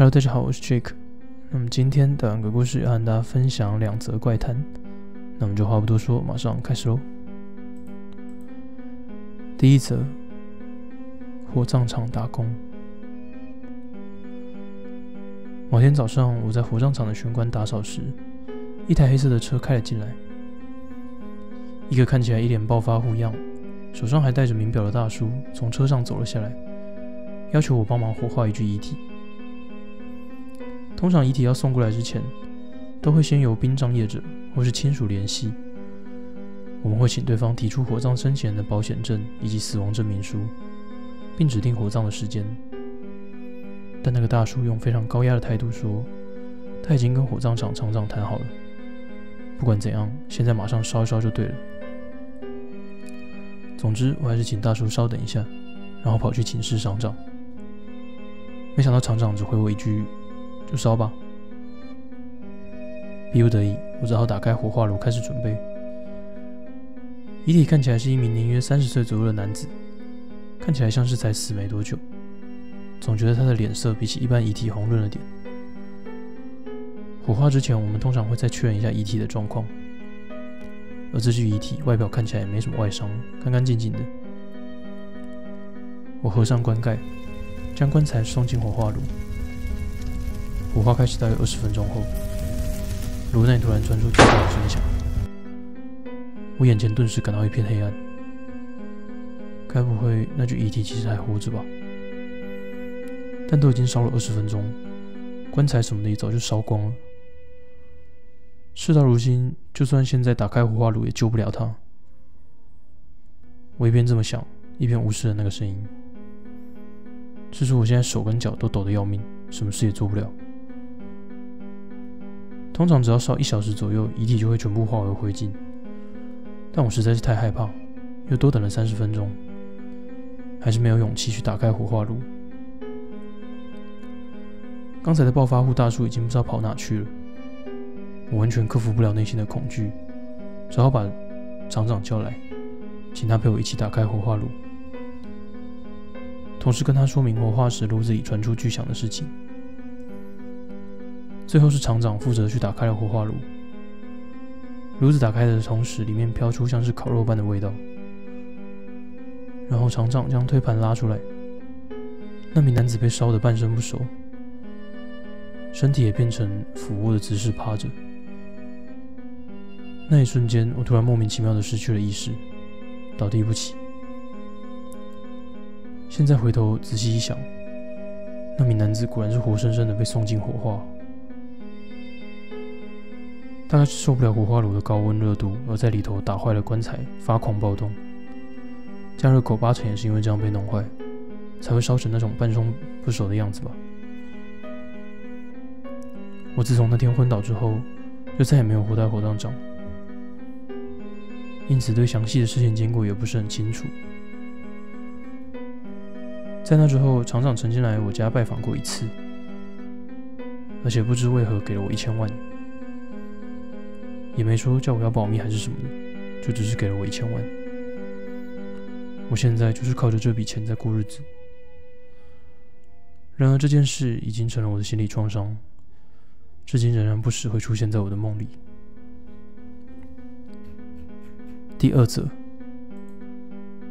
Hello，大家好，我是 Jake。那么今天的两个故事要和大家分享两则怪谈。那我们就话不多说，马上开始喽。第一则，火葬场打工。某天早上，我在火葬场的玄关打扫时，一台黑色的车开了进来。一个看起来一脸暴发户样、手上还戴着名表的大叔从车上走了下来，要求我帮忙火化一具遗体。通常遗体要送过来之前，都会先由殡葬业者或是亲属联系。我们会请对方提出火葬生前的保险证以及死亡证明书，并指定火葬的时间。但那个大叔用非常高压的态度说，他已经跟火葬场厂长谈好了，不管怎样，现在马上烧一烧就对了。总之，我还是请大叔稍等一下，然后跑去请示厂长。没想到厂长只回我一句。就烧吧。逼不得已，我只好打开火化炉开始准备。遗体看起来是一名年约三十岁左右的男子，看起来像是才死没多久。总觉得他的脸色比起一般遗体红润了点。火化之前，我们通常会再确认一下遗体的状况。而这具遗体外表看起来也没什么外伤，干干净净的。我合上棺盖，将棺材送进火化炉。火花开始大约二十分钟后，炉内突然传出巨大的声响，我眼前顿时感到一片黑暗。该不会那具遗体其实还活着吧？但都已经烧了二十分钟，棺材什么的也早就烧光了。事到如今，就算现在打开火化炉也救不了他。我一边这么想，一边无视了那个声音。是我现在手跟脚都抖得要命，什么事也做不了。通常只要烧一小时左右，遗体就会全部化为灰烬。但我实在是太害怕，又多等了三十分钟，还是没有勇气去打开火化炉。刚才的暴发户大叔已经不知道跑哪去了，我完全克服不了内心的恐惧，只好把厂长叫来，请他陪我一起打开火化炉，同时跟他说明火化时炉子里传出巨响的事情。最后是厂长负责去打开了火化炉，炉子打开的同时，里面飘出像是烤肉般的味道。然后厂长将推盘拉出来，那名男子被烧得半身不熟，身体也变成俯卧的姿势趴着。那一瞬间，我突然莫名其妙的失去了意识，倒地不起。现在回头仔细一想，那名男子果然是活生生的被送进火化。大概是受不了火化炉的高温热度，而在里头打坏了棺材，发狂暴动。加热狗八成也是因为这样被弄坏，才会烧成那种半生不熟的样子吧。我自从那天昏倒之后，就再也没有活在火葬场，因此对详细的事情经过也不是很清楚。在那之后，厂长曾经来我家拜访过一次，而且不知为何给了我一千万。也没说叫我要保密还是什么的，就只是给了我一千万。我现在就是靠着这笔钱在过日子。然而这件事已经成了我的心理创伤，至今仍然不时会出现在我的梦里。第二则，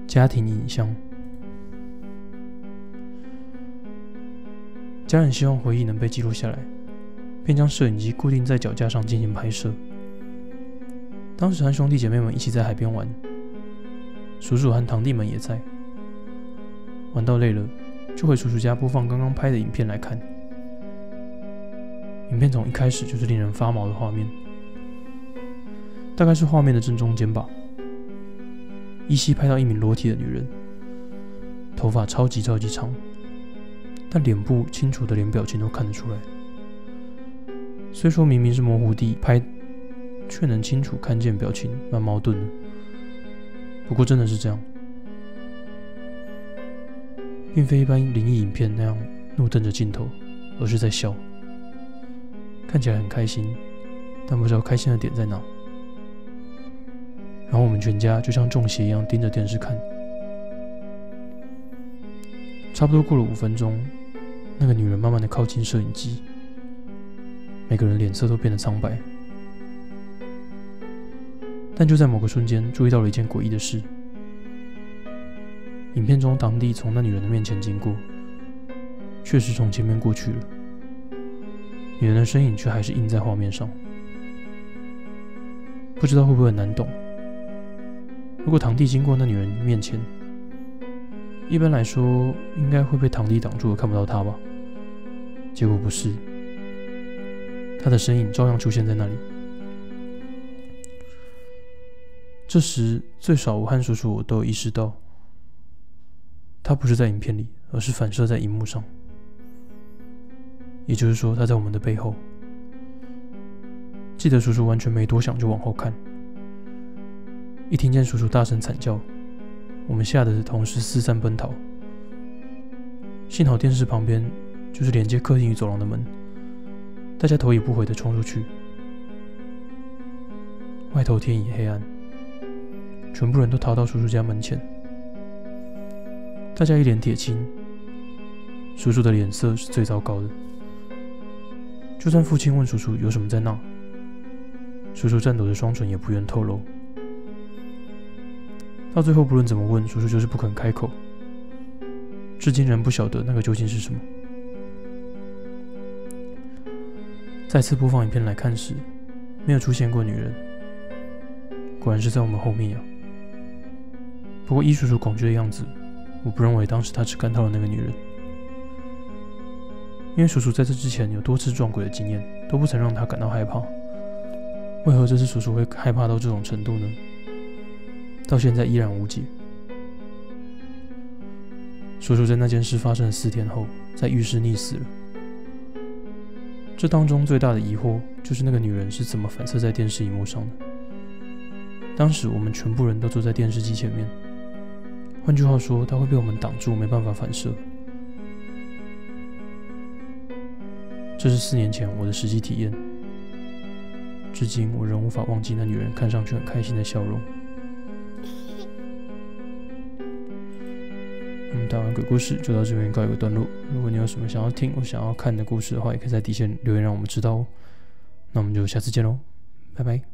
家庭影像。家人希望回忆能被记录下来，便将摄影机固定在脚架上进行拍摄。当时和兄弟姐妹们一起在海边玩，叔叔和堂弟们也在。玩到累了，就回叔叔家播放刚刚拍的影片来看。影片从一开始就是令人发毛的画面，大概是画面的正中间吧。依稀拍到一名裸体的女人，头发超级超级长，但脸部清楚的脸表情都看得出来。虽说明明是模糊地拍。却能清楚看见表情，蛮矛盾的。不过真的是这样，并非一般灵异影片那样怒瞪着镜头，而是在笑，看起来很开心，但不知道开心的点在哪。然后我们全家就像中邪一样盯着电视看。差不多过了五分钟，那个女人慢慢的靠近摄影机，每个人脸色都变得苍白。但就在某个瞬间，注意到了一件诡异的事：影片中，堂弟从那女人的面前经过，确实从前面过去了，女人的身影却还是印在画面上。不知道会不会很难懂？如果堂弟经过那女人面前，一般来说应该会被堂弟挡住，看不到她吧？结果不是，她的身影照样出现在那里。这时，最少我和叔叔都意识到，他不是在影片里，而是反射在荧幕上。也就是说，他在我们的背后。记得叔叔完全没多想，就往后看。一听见叔叔大声惨叫，我们吓得同时四散奔逃。幸好电视旁边就是连接客厅与走廊的门，大家头也不回的冲出去。外头天已黑暗。全部人都逃到叔叔家门前，大家一脸铁青。叔叔的脸色是最糟糕的。就算父亲问叔叔有什么在那，叔叔颤抖的双唇也不愿透露。到最后，不论怎么问，叔叔就是不肯开口。至今仍不晓得那个究竟是什么。再次播放影片来看时，没有出现过女人，果然是在我们后面呀。不过，依叔叔恐惧的样子，我不认为当时他只看到了那个女人，因为叔叔在这之前有多次撞鬼的经验，都不曾让他感到害怕。为何这次叔叔会害怕到这种程度呢？到现在依然无解。叔叔在那件事发生的四天后，在浴室溺死了。这当中最大的疑惑就是那个女人是怎么反射在电视荧幕上的？当时我们全部人都坐在电视机前面。换句话说，它会被我们挡住，没办法反射。这是四年前我的实际体验，至今我仍无法忘记那女人看上去很开心的笑容。我们，打完鬼故事就到这边告一个段落。如果你有什么想要听或想要看的故事的话，也可以在底下留言让我们知道哦。那我们就下次见喽，拜拜。